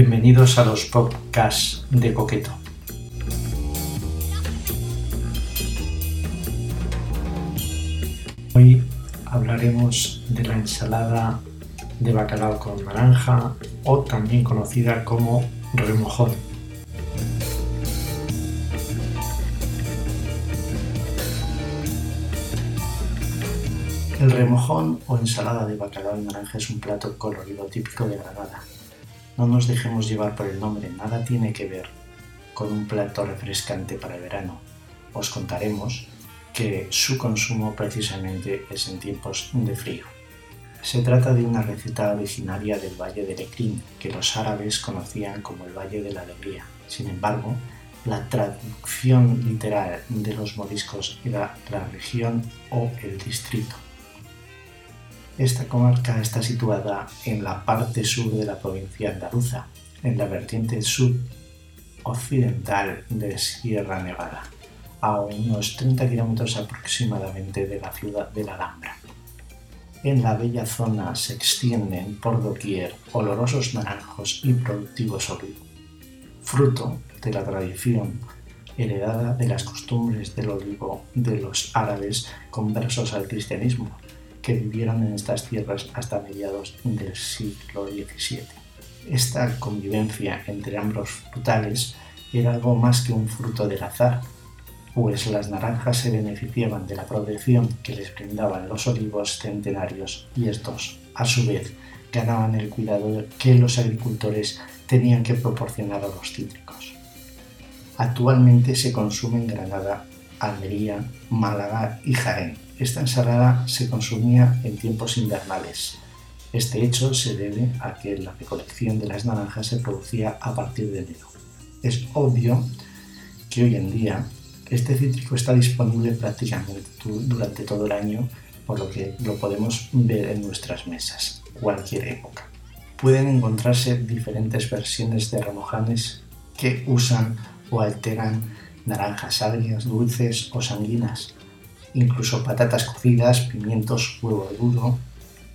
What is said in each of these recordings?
Bienvenidos a los podcasts de Coqueto. Hoy hablaremos de la ensalada de bacalao con naranja o también conocida como remojón. El remojón o ensalada de bacalao y naranja es un plato colorido típico de Granada. No nos dejemos llevar por el nombre, nada tiene que ver con un plato refrescante para el verano. Os contaremos que su consumo precisamente es en tiempos de frío. Se trata de una receta originaria del Valle de Lecrín, que los árabes conocían como el Valle de la Alegría. Sin embargo, la traducción literal de los moriscos era la región o el distrito. Esta comarca está situada en la parte sur de la provincia andaluza, en la vertiente occidental de Sierra Nevada, a unos 30 kilómetros aproximadamente de la ciudad de la Alhambra. En la bella zona se extienden por doquier olorosos naranjos y productivos olivos, fruto de la tradición heredada de las costumbres del olivo de los árabes conversos al cristianismo, que vivieron en estas tierras hasta mediados del siglo XVII. Esta convivencia entre ambos frutales era algo más que un fruto del azar, pues las naranjas se beneficiaban de la protección que les brindaban los olivos centenarios y estos, a su vez, ganaban el cuidado que los agricultores tenían que proporcionar a los cítricos. Actualmente se consume en Granada, Almería, Málaga y Jaén, esta ensalada se consumía en tiempos invernales. Este hecho se debe a que la recolección de las naranjas se producía a partir de enero. Es obvio que hoy en día este cítrico está disponible prácticamente durante todo el año, por lo que lo podemos ver en nuestras mesas, cualquier época. Pueden encontrarse diferentes versiones de remojanes que usan o alteran naranjas agrias, dulces o sanguinas, incluso patatas cocidas, pimientos, huevo duro,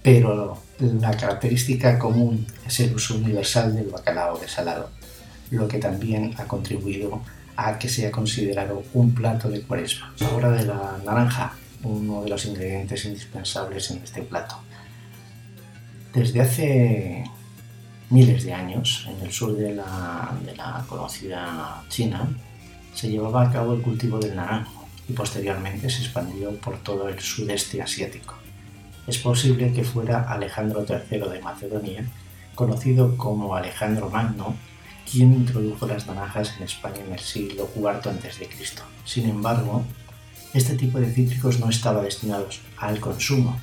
pero la característica común es el uso universal del bacalao desalado, lo que también ha contribuido a que sea considerado un plato de cuaresma. Ahora de la naranja, uno de los ingredientes indispensables en este plato. Desde hace miles de años, en el sur de la, de la conocida China, se llevaba a cabo el cultivo del naranjo y posteriormente se expandió por todo el sudeste asiático. Es posible que fuera Alejandro III de Macedonia, conocido como Alejandro Magno, quien introdujo las naranjas en España en el siglo IV a.C. Sin embargo, este tipo de cítricos no estaba destinados al consumo,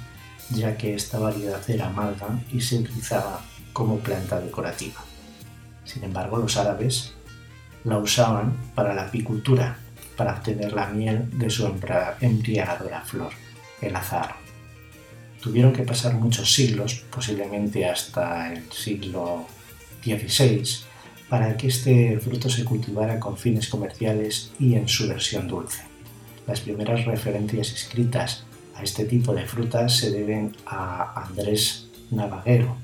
ya que esta variedad era amarga y se utilizaba como planta decorativa. Sin embargo, los árabes la usaban para la apicultura para obtener la miel de su embriagadora flor, el azar. Tuvieron que pasar muchos siglos, posiblemente hasta el siglo XVI, para que este fruto se cultivara con fines comerciales y en su versión dulce. Las primeras referencias escritas a este tipo de frutas se deben a Andrés Navaguero,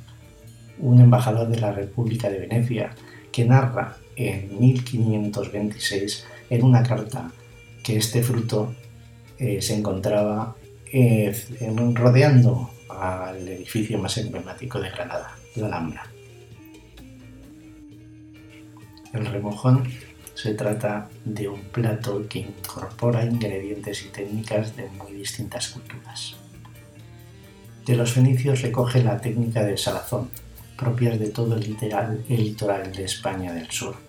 un embajador de la República de Venecia, que narra en 1526 en una carta que este fruto eh, se encontraba eh, rodeando al edificio más emblemático de Granada, la Alhambra. El remojón se trata de un plato que incorpora ingredientes y técnicas de muy distintas culturas. De los fenicios recoge la técnica de salazón, propias de todo el litoral de España del sur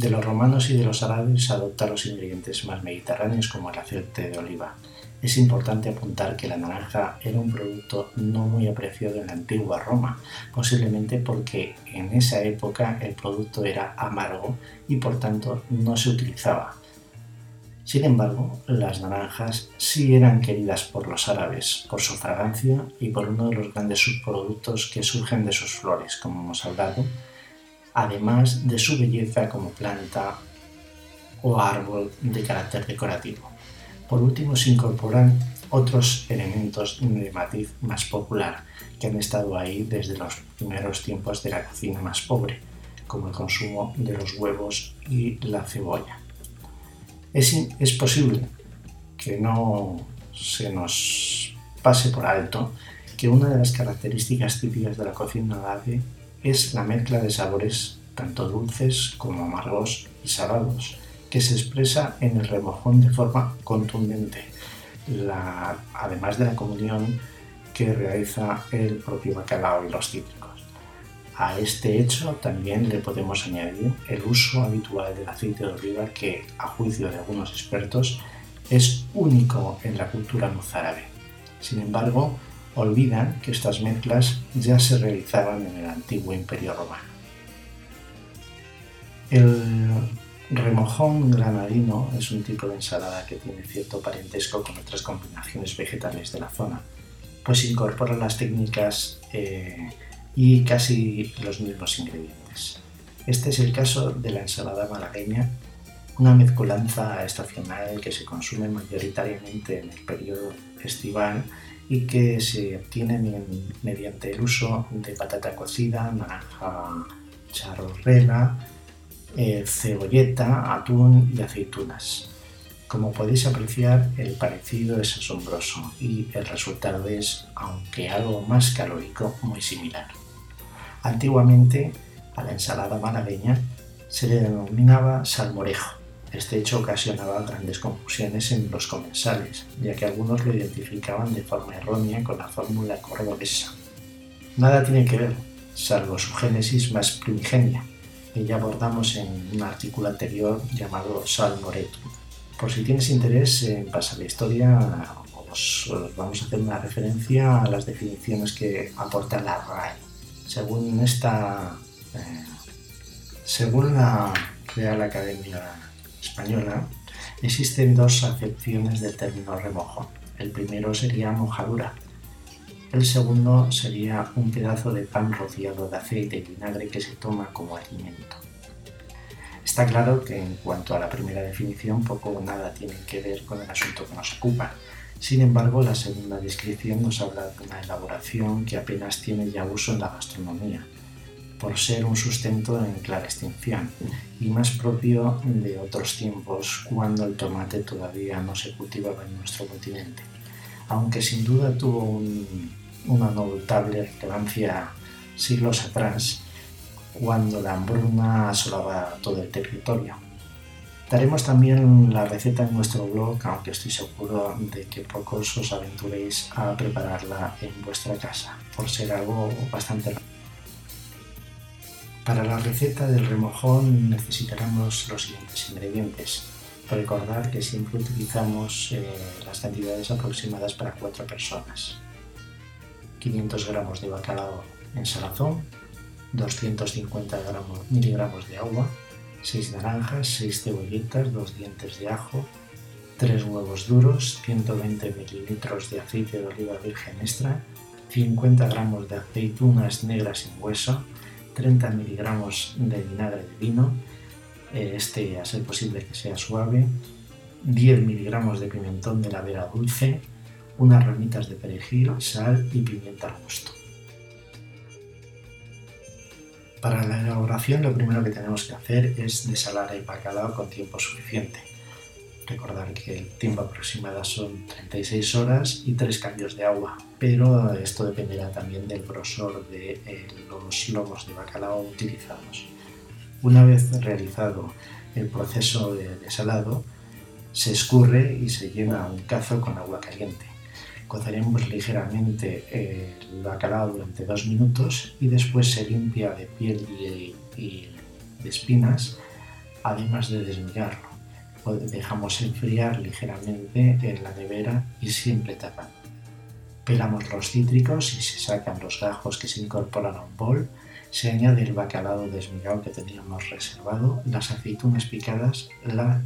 de los romanos y de los árabes adopta los ingredientes más mediterráneos como el aceite de oliva. Es importante apuntar que la naranja era un producto no muy apreciado en la antigua Roma, posiblemente porque en esa época el producto era amargo y por tanto no se utilizaba. Sin embargo, las naranjas sí eran queridas por los árabes por su fragancia y por uno de los grandes subproductos que surgen de sus flores, como hemos hablado, además de su belleza como planta o árbol de carácter decorativo. Por último, se incorporan otros elementos de matiz más popular que han estado ahí desde los primeros tiempos de la cocina más pobre, como el consumo de los huevos y la cebolla. Es, es posible que no se nos pase por alto que una de las características típicas de la cocina árabe es la mezcla de sabores tanto dulces como amargos y salados, que se expresa en el remojón de forma contundente, además de la comunión que realiza el propio bacalao y los cítricos. A este hecho también le podemos añadir el uso habitual del aceite de oliva que, a juicio de algunos expertos, es único en la cultura mozárabe. Sin embargo, olvidan que estas mezclas ya se realizaban en el antiguo imperio romano. El remojón granadino es un tipo de ensalada que tiene cierto parentesco con otras combinaciones vegetales de la zona, pues incorpora las técnicas eh, y casi los mismos ingredientes. Este es el caso de la ensalada malagueña, una mezcolanza estacional que se consume mayoritariamente en el periodo estival y que se obtiene mediante el uso de patata cocida, naranja charorrela, eh, cebolleta, atún y aceitunas. Como podéis apreciar, el parecido es asombroso y el resultado es, aunque algo más calórico, muy similar. Antiguamente, a la ensalada malagueña se le denominaba salmorejo. Este hecho ocasionaba grandes confusiones en los comensales, ya que algunos lo identificaban de forma errónea con la fórmula cordobesa. Nada tiene que ver, salvo su génesis más primigenia, que ya abordamos en un artículo anterior llamado Salmoretum. Por si tienes interés en pasar la historia, os, vamos a hacer una referencia a las definiciones que aporta la RAE. Según esta, eh, según la Real Academia Española, existen dos acepciones del término remojo. El primero sería mojadura. El segundo sería un pedazo de pan rociado de aceite y vinagre que se toma como alimento. Está claro que en cuanto a la primera definición poco o nada tiene que ver con el asunto que nos ocupa, sin embargo, la segunda descripción nos habla de una elaboración que apenas tiene ya uso en la gastronomía, por ser un sustento en clara extinción y más propio de otros tiempos cuando el tomate todavía no se cultivaba en nuestro continente, aunque sin duda tuvo una notable relevancia siglos atrás cuando la hambruna asolaba todo el territorio. Daremos también la receta en nuestro blog, aunque estoy seguro de que pocos os aventuréis a prepararla en vuestra casa, por ser algo bastante Para la receta del remojón necesitaremos los siguientes ingredientes. Recordar que siempre utilizamos eh, las cantidades aproximadas para 4 personas. 500 gramos de bacalao en salazón, 250 miligramos de agua, 6 naranjas, 6 cebolletas, 2 dientes de ajo, 3 huevos duros, 120 mililitros de aceite de oliva virgen extra, 50 gramos de aceitunas negras sin hueso, 30 miligramos de vinagre de vino, eh, este a ser posible que sea suave, 10 miligramos de pimentón de la vera dulce, unas ramitas de perejil, sal y pimienta al gusto. Para la elaboración lo primero que tenemos que hacer es desalar el bacalao con tiempo suficiente. Recordar que el tiempo aproximado son 36 horas y 3 cambios de agua, pero esto dependerá también del grosor de eh, los lomos de bacalao utilizados. Una vez realizado el proceso de desalado, se escurre y se llena un cazo con agua caliente. Coceremos ligeramente el bacalao durante dos minutos y después se limpia de piel y, de espinas, además de desmigarlo. Dejamos enfriar ligeramente en la nevera y siempre tapando. Pelamos los cítricos y se sacan los gajos que se incorporan a un bol. Se añade el bacalao desmigado que teníamos reservado, las aceitunas picadas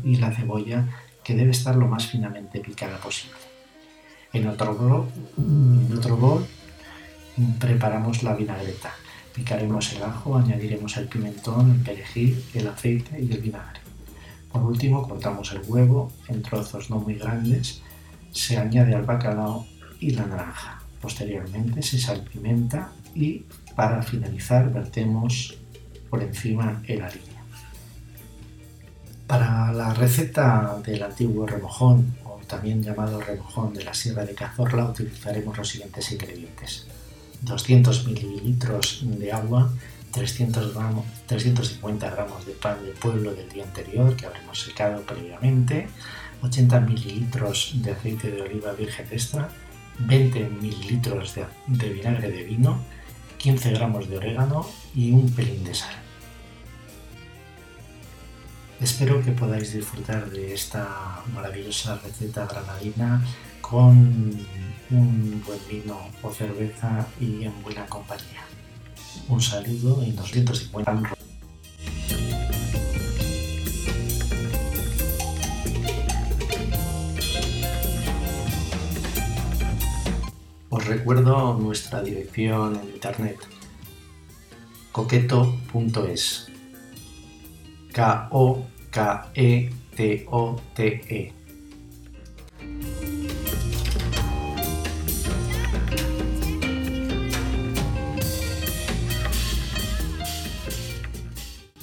y la cebolla que debe estar lo más finamente picada posible. En otro bol, en otro bol preparamos la vinagreta. Picaremos el ajo, añadiremos el pimentón, el perejil, el aceite y el vinagre. Por último, cortamos el huevo en trozos no muy grandes, se añade al bacalao y la naranja. Posteriormente se salpimenta y para finalizar vertemos por encima en la línea. Para la receta del antiguo remojón, o también llamado remojón de la Sierra de Cazorla, utilizaremos los siguientes ingredientes. 200 mililitros de agua, 300 gramos, 350 gramos de pan de pueblo del día anterior que habremos secado previamente, 80 mililitros de aceite de oliva virgen extra, 20 mililitros de, de vinagre de vino, 15 gramos de orégano y un pelín de sal. Espero que podáis disfrutar de esta maravillosa receta granadina con un buen vino o cerveza y en buena compañía. Un saludo en Os recuerdo nuestra dirección en internet coqueto.es K-O-K-E-T-O-T-E